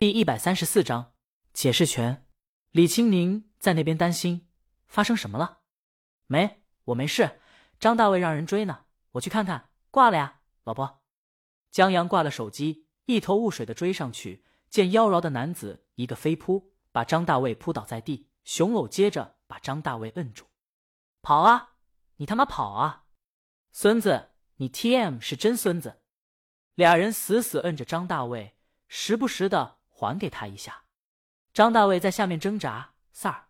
第一百三十四章解释权。李青宁在那边担心，发生什么了？没，我没事。张大卫让人追呢，我去看看。挂了呀，老婆。江阳挂了手机，一头雾水的追上去，见妖娆的男子一个飞扑，把张大卫扑倒在地。熊偶接着把张大卫摁住，跑啊！你他妈跑啊！孙子，你 T M 是真孙子。俩人死死摁着张大卫，时不时的还给他一下。张大卫在下面挣扎：“三儿，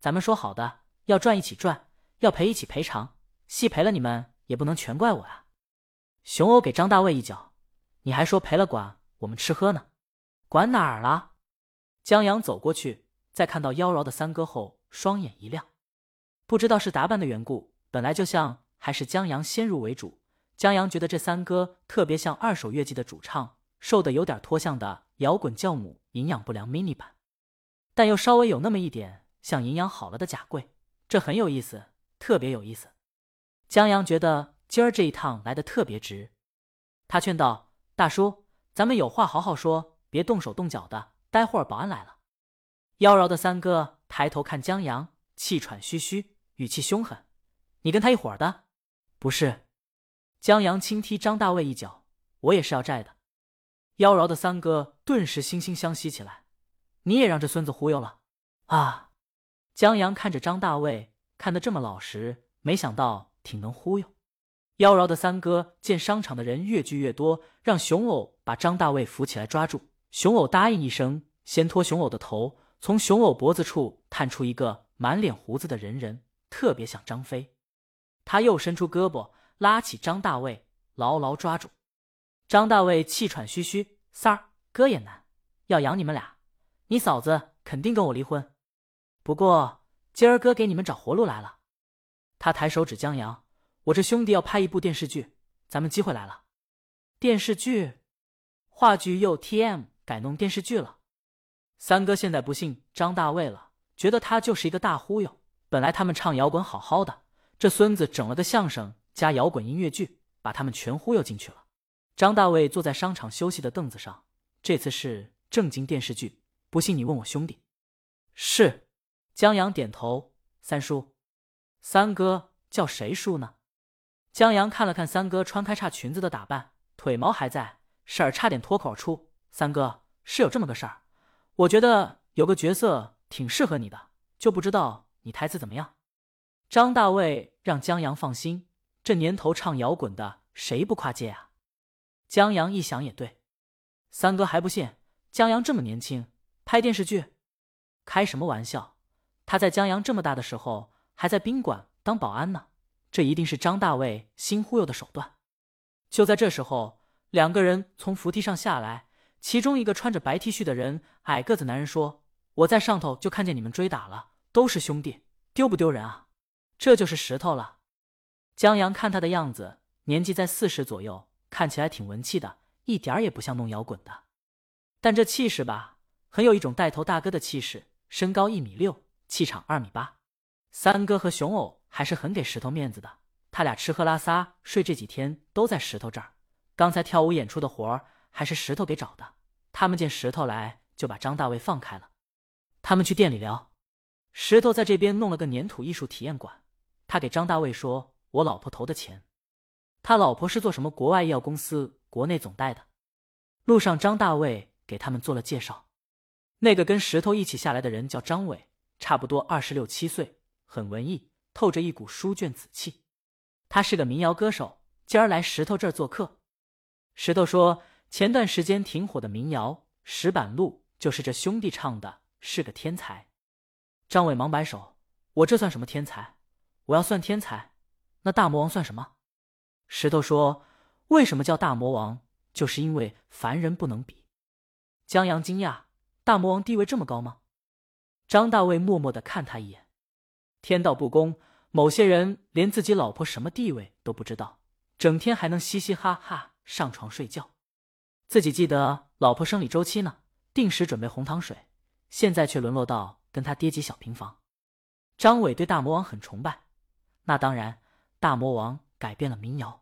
咱们说好的，要赚一起赚，要赔一起赔偿，戏赔了你们也不能全怪我啊！”熊欧给张大卫一脚：“你还说赔了管我们吃喝呢？管哪儿了？”江阳走过去。在看到妖娆的三哥后，双眼一亮，不知道是打扮的缘故，本来就像，还是江阳先入为主。江阳觉得这三哥特别像二手乐器的主唱，瘦的有点脱相的摇滚教母营养不良 mini 版，但又稍微有那么一点像营养好了的贾贵，这很有意思，特别有意思。江阳觉得今儿这一趟来的特别值，他劝道：“大叔，咱们有话好好说，别动手动脚的，待会儿保安来了。”妖娆的三哥抬头看江阳，气喘吁吁，语气凶狠：“你跟他一伙的？”“不是。”江阳轻踢张大卫一脚：“我也是要债的。”妖娆的三哥顿时惺惺相惜起来：“你也让这孙子忽悠了啊！”江阳看着张大卫，看得这么老实，没想到挺能忽悠。妖娆的三哥见商场的人越聚越多，让熊偶把张大卫扶起来抓住。熊偶答应一声，先托熊偶的头。从熊偶脖子处探出一个满脸胡子的人人，特别像张飞。他又伸出胳膊拉起张大卫，牢牢抓住。张大卫气喘吁吁：“三儿，哥也难，要养你们俩。你嫂子肯定跟我离婚。不过今儿哥给你们找活路来了。”他抬手指江阳：“我这兄弟要拍一部电视剧，咱们机会来了。电视剧，话剧又 T M 改弄电视剧了。”三哥现在不信张大卫了，觉得他就是一个大忽悠。本来他们唱摇滚好好的，这孙子整了个相声加摇滚音乐剧，把他们全忽悠进去了。张大卫坐在商场休息的凳子上，这次是正经电视剧，不信你问我兄弟。是，江阳点头。三叔，三哥叫谁叔呢？江阳看了看三哥穿开叉裙子的打扮，腿毛还在，婶儿差点脱口而出。三哥是有这么个事儿。我觉得有个角色挺适合你的，就不知道你台词怎么样。张大卫让江阳放心，这年头唱摇滚的谁不跨界啊？江阳一想也对，三哥还不信江阳这么年轻拍电视剧？开什么玩笑？他在江阳这么大的时候还在宾馆当保安呢，这一定是张大卫新忽悠的手段。就在这时候，两个人从扶梯上下来。其中一个穿着白 T 恤的人，矮个子男人说：“我在上头就看见你们追打了，都是兄弟，丢不丢人啊？”这就是石头了。江阳看他的样子，年纪在四十左右，看起来挺文气的，一点也不像弄摇滚的。但这气势吧，很有一种带头大哥的气势。身高一米六，气场二米八。三哥和熊偶还是很给石头面子的，他俩吃喝拉撒睡这几天都在石头这儿。刚才跳舞演出的活儿。还是石头给找的。他们见石头来，就把张大卫放开了。他们去店里聊，石头在这边弄了个粘土艺术体验馆。他给张大卫说：“我老婆投的钱。”他老婆是做什么国外医药公司国内总代的。路上，张大卫给他们做了介绍。那个跟石头一起下来的人叫张伟，差不多二十六七岁，很文艺，透着一股书卷子气。他是个民谣歌手，今儿来石头这儿做客。石头说。前段时间挺火的民谣《石板路》，就是这兄弟唱的，是个天才。张伟忙摆手：“我这算什么天才？我要算天才，那大魔王算什么？”石头说：“为什么叫大魔王？就是因为凡人不能比。”江阳惊讶：“大魔王地位这么高吗？”张大卫默默的看他一眼。天道不公，某些人连自己老婆什么地位都不知道，整天还能嘻嘻哈哈上床睡觉。自己记得老婆生理周期呢，定时准备红糖水，现在却沦落到跟他爹挤小平房。张伟对大魔王很崇拜，那当然，大魔王改变了民谣。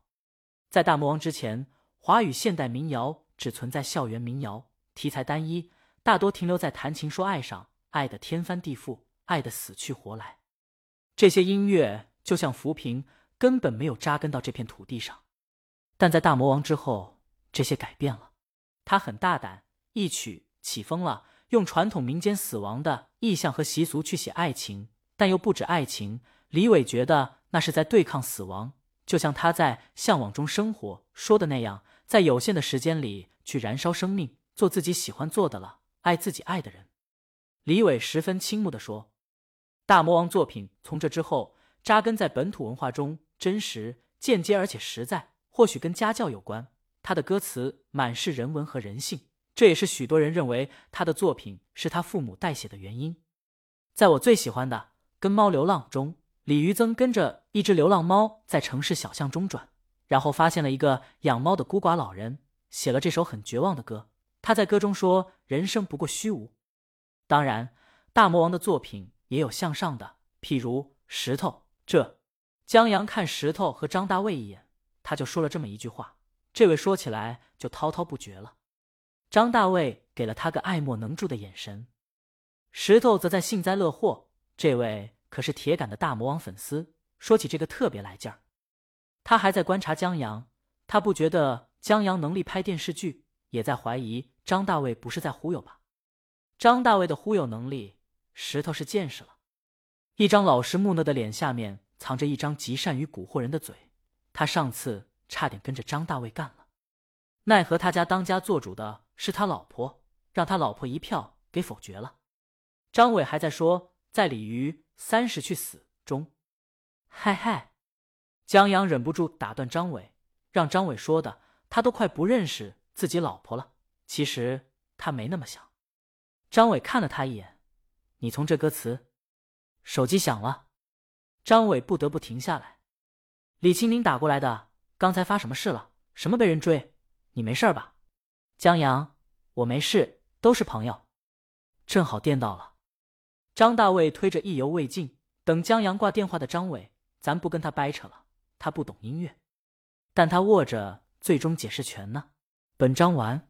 在大魔王之前，华语现代民谣只存在校园民谣，题材单一。大多停留在谈情说爱上，爱得天翻地覆，爱得死去活来。这些音乐就像浮萍，根本没有扎根到这片土地上。但在大魔王之后，这些改变了。他很大胆，一曲起风了，用传统民间死亡的意象和习俗去写爱情，但又不止爱情。李伟觉得那是在对抗死亡，就像他在《向往中生活》说的那样，在有限的时间里去燃烧生命，做自己喜欢做的了，爱自己爱的人。李伟十分倾慕地说：“大魔王作品从这之后扎根在本土文化中，真实、间接而且实在。或许跟家教有关。他的歌词满是人文和人性，这也是许多人认为他的作品是他父母代写的原因。在我最喜欢的《跟猫流浪》中。”李渔曾跟着一只流浪猫在城市小巷中转，然后发现了一个养猫的孤寡老人，写了这首很绝望的歌。他在歌中说：“人生不过虚无。”当然，大魔王的作品也有向上的，譬如《石头》。这江阳看石头和张大卫一眼，他就说了这么一句话，这位说起来就滔滔不绝了。张大卫给了他个爱莫能助的眼神，石头则在幸灾乐祸。这位。可是铁杆的大魔王粉丝说起这个特别来劲儿，他还在观察江阳，他不觉得江阳能力拍电视剧，也在怀疑张大卫不是在忽悠吧？张大卫的忽悠能力，石头是见识了。一张老实木讷的脸下面藏着一张极善于蛊惑人的嘴，他上次差点跟着张大卫干了，奈何他家当家做主的是他老婆，让他老婆一票给否决了。张伟还在说，在鲤鱼。三十去死中，嗨嗨！江阳忍不住打断张伟，让张伟说的他都快不认识自己老婆了。其实他没那么想。张伟看了他一眼，你从这歌词。手机响了，张伟不得不停下来。李青宁打过来的，刚才发什么事了？什么被人追？你没事吧？江阳，我没事，都是朋友。正好电到了。张大卫推着意犹未尽，等江阳挂电话的张伟，咱不跟他掰扯了，他不懂音乐，但他握着最终解释权呢。本章完。